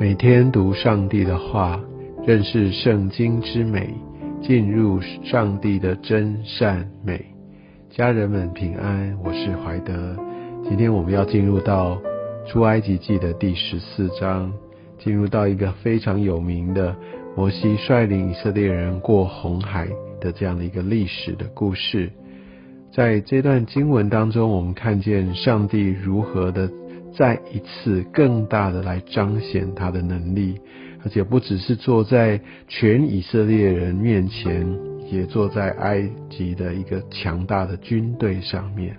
每天读上帝的话，认识圣经之美，进入上帝的真善美。家人们平安，我是怀德。今天我们要进入到出埃及记的第十四章，进入到一个非常有名的摩西率领以色列人过红海的这样的一个历史的故事。在这段经文当中，我们看见上帝如何的。再一次更大的来彰显他的能力，而且不只是坐在全以色列人面前，也坐在埃及的一个强大的军队上面。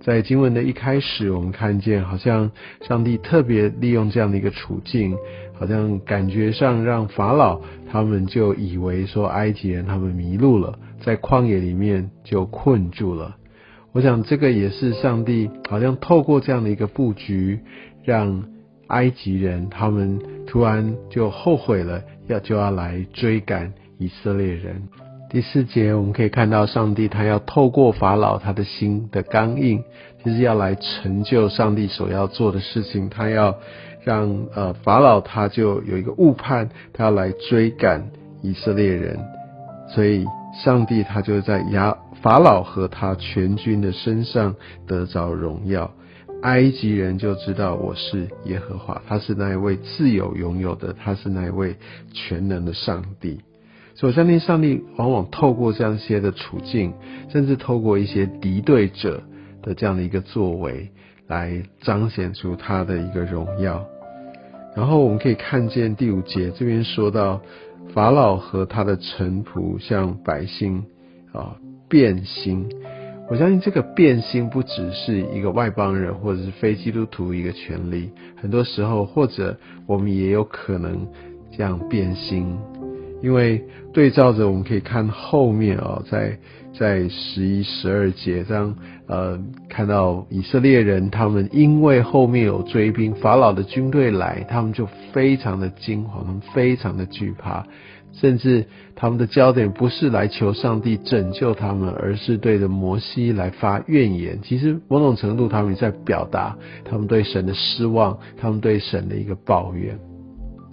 在经文的一开始，我们看见好像上帝特别利用这样的一个处境，好像感觉上让法老他们就以为说埃及人他们迷路了，在旷野里面就困住了。我想这个也是上帝好像透过这样的一个布局，让埃及人他们突然就后悔了，要就要来追赶以色列人。第四节我们可以看到，上帝他要透过法老他的心的刚硬，其实要来成就上帝所要做的事情。他要让呃法老他就有一个误判，他要来追赶以色列人，所以上帝他就在亚。法老和他全军的身上得着荣耀，埃及人就知道我是耶和华，他是那一位自有拥有的，他是那一位全能的上帝。所以，我相信上帝往往透过这样些的处境，甚至透过一些敌对者的这样的一个作为，来彰显出他的一个荣耀。然后，我们可以看见第五节这边说到，法老和他的臣仆向百姓啊。变心，我相信这个变心不只是一个外邦人或者是非基督徒一个权利，很多时候或者我们也有可能这样变心，因为对照着我们可以看后面哦，在在十一十二节这样呃看到以色列人他们因为后面有追兵，法老的军队来，他们就非常的惊慌，非常的惧怕。甚至他们的焦点不是来求上帝拯救他们，而是对着摩西来发怨言。其实某种程度，他们在表达他们对神的失望，他们对神的一个抱怨。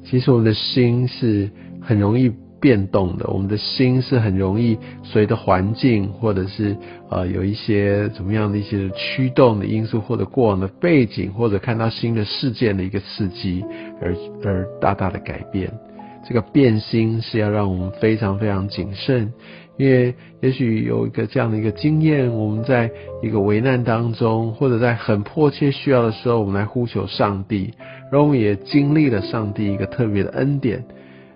其实我们的心是很容易变动的，我们的心是很容易随着环境，或者是呃有一些怎么样的一些驱动的因素，或者过往的背景，或者看到新的事件的一个刺激，而而大大的改变。这个变心是要让我们非常非常谨慎，因为也许有一个这样的一个经验，我们在一个危难当中，或者在很迫切需要的时候，我们来呼求上帝，然后我们也经历了上帝一个特别的恩典，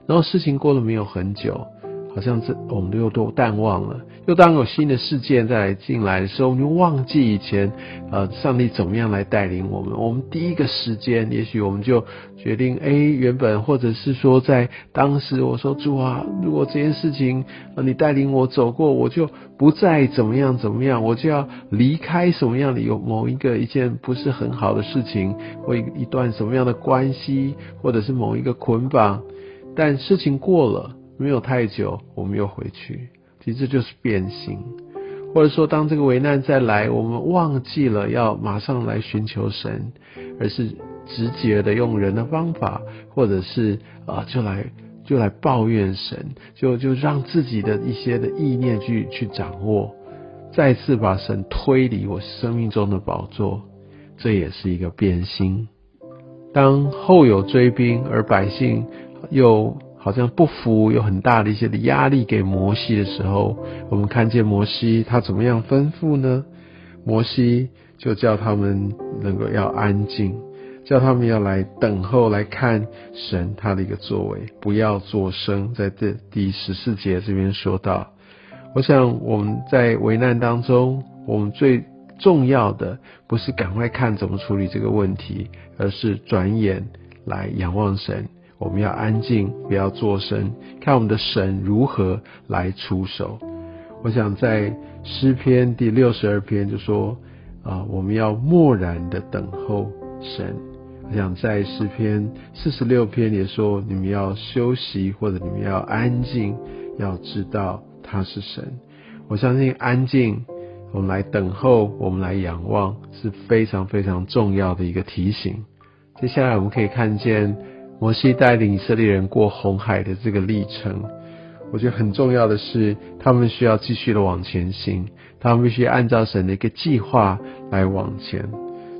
然后事情过了没有很久。好像这我们又都淡忘了，又当有新的事件再来进来的时候，我们就忘记以前，呃，上帝怎么样来带领我们。我们第一个时间，也许我们就决定，哎，原本或者是说在当时，我说主啊，如果这件事情，呃，你带领我走过，我就不再怎么样怎么样，我就要离开什么样的有某一个一件不是很好的事情，或一段什么样的关系，或者是某一个捆绑，但事情过了。没有太久，我们又回去，其实这就是变心，或者说，当这个危难再来，我们忘记了要马上来寻求神，而是直接的用人的方法，或者是啊，就来就来抱怨神，就就让自己的一些的意念去去掌握，再次把神推离我生命中的宝座，这也是一个变心。当后有追兵，而百姓又。好像不服，有很大的一些的压力给摩西的时候，我们看见摩西他怎么样吩咐呢？摩西就叫他们能够要安静，叫他们要来等候来看神他的一个作为，不要作声。在这第十四节这边说到，我想我们在危难当中，我们最重要的不是赶快看怎么处理这个问题，而是转眼来仰望神。我们要安静，不要作声，看我们的神如何来出手。我想在诗篇第六十二篇就说啊，我们要默然的等候神。我想在诗篇四十六篇也说，你们要休息或者你们要安静，要知道他是神。我相信安静，我们来等候，我们来仰望，是非常非常重要的一个提醒。接下来我们可以看见。摩西带领以色列人过红海的这个历程，我觉得很重要的是，他们需要继续的往前行，他们必须按照神的一个计划来往前，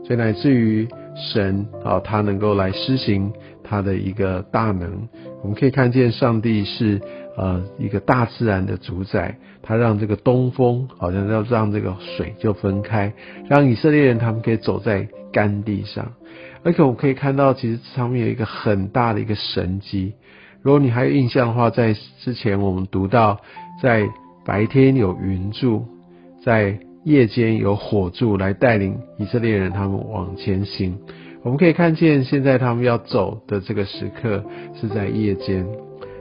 所以乃至于神啊，他能够来施行他的一个大能。我们可以看见上帝是呃一个大自然的主宰，他让这个东风好像要让这个水就分开，让以色列人他们可以走在干地上。而且我们可以看到，其实上面有一个很大的一个神机。如果你还有印象的话，在之前我们读到，在白天有云柱，在夜间有火柱来带领以色列人他们往前行。我们可以看见，现在他们要走的这个时刻是在夜间。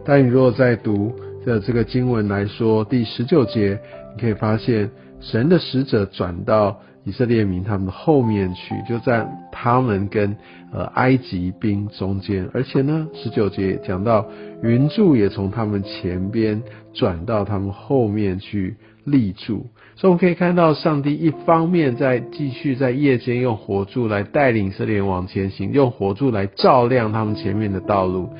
但你如果在读的这个经文来说，第十九节，你可以发现神的使者转到。以色列民他们的后面去，就在他们跟呃埃及兵中间，而且呢，十九节讲到云柱也从他们前边转到他们后面去立柱，所以我们可以看到上帝一方面在继续在夜间用火柱来带领以色列人往前行，用火柱来照亮他们前面的道路。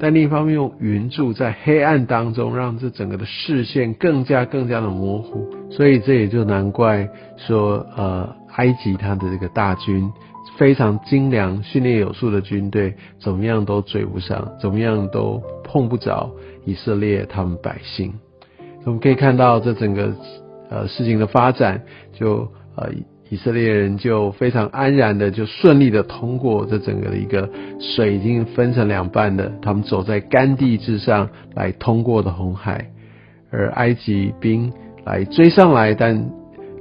但另一方面，用云柱在黑暗当中，让这整个的视线更加更加的模糊。所以这也就难怪说，呃，埃及他的这个大军非常精良、训练有素的军队，怎么样都追不上，怎么样都碰不着以色列他们百姓。我们可以看到这整个呃事情的发展，就呃。以色列人就非常安然的，就顺利的通过这整个的一个水已经分成两半的，他们走在干地之上来通过的红海，而埃及兵来追上来，但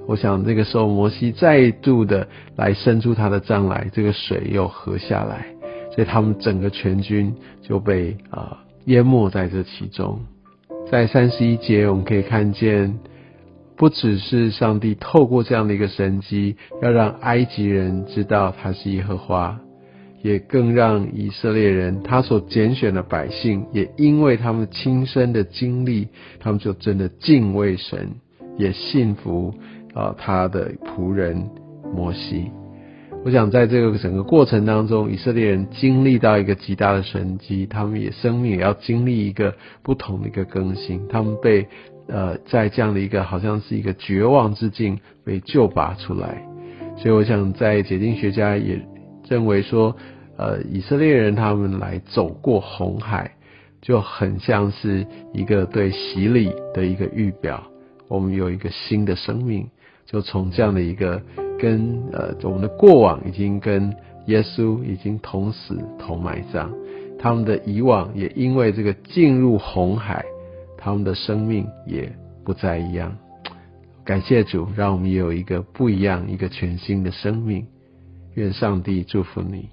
我想这个时候摩西再度的来伸出他的杖来，这个水又合下来，所以他们整个全军就被啊淹没在这其中。在三十一节我们可以看见。不只是上帝透过这样的一个神迹，要让埃及人知道他是耶和华，也更让以色列人他所拣选的百姓，也因为他们亲身的经历，他们就真的敬畏神，也信服啊他的仆人摩西。我想在这个整个过程当中，以色列人经历到一个极大的神迹，他们也生命也要经历一个不同的一个更新，他们被。呃，在这样的一个好像是一个绝望之境被救拔出来，所以我想在解经学家也认为说，呃，以色列人他们来走过红海，就很像是一个对洗礼的一个预表。我们有一个新的生命，就从这样的一个跟呃我们的过往已经跟耶稣已经同死同埋葬，他们的以往也因为这个进入红海。他们的生命也不再一样。感谢主，让我们有一个不一样、一个全新的生命。愿上帝祝福你。